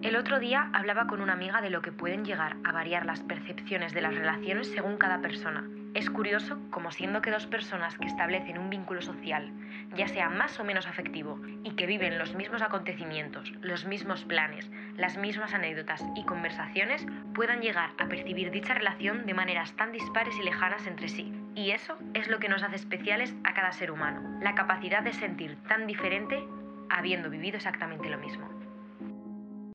El otro día hablaba con una amiga de lo que pueden llegar a variar las percepciones de las relaciones según cada persona. Es curioso como siendo que dos personas que establecen un vínculo social, ya sea más o menos afectivo, y que viven los mismos acontecimientos, los mismos planes, las mismas anécdotas y conversaciones, puedan llegar a percibir dicha relación de maneras tan dispares y lejanas entre sí. Y eso es lo que nos hace especiales a cada ser humano, la capacidad de sentir tan diferente habiendo vivido exactamente lo mismo.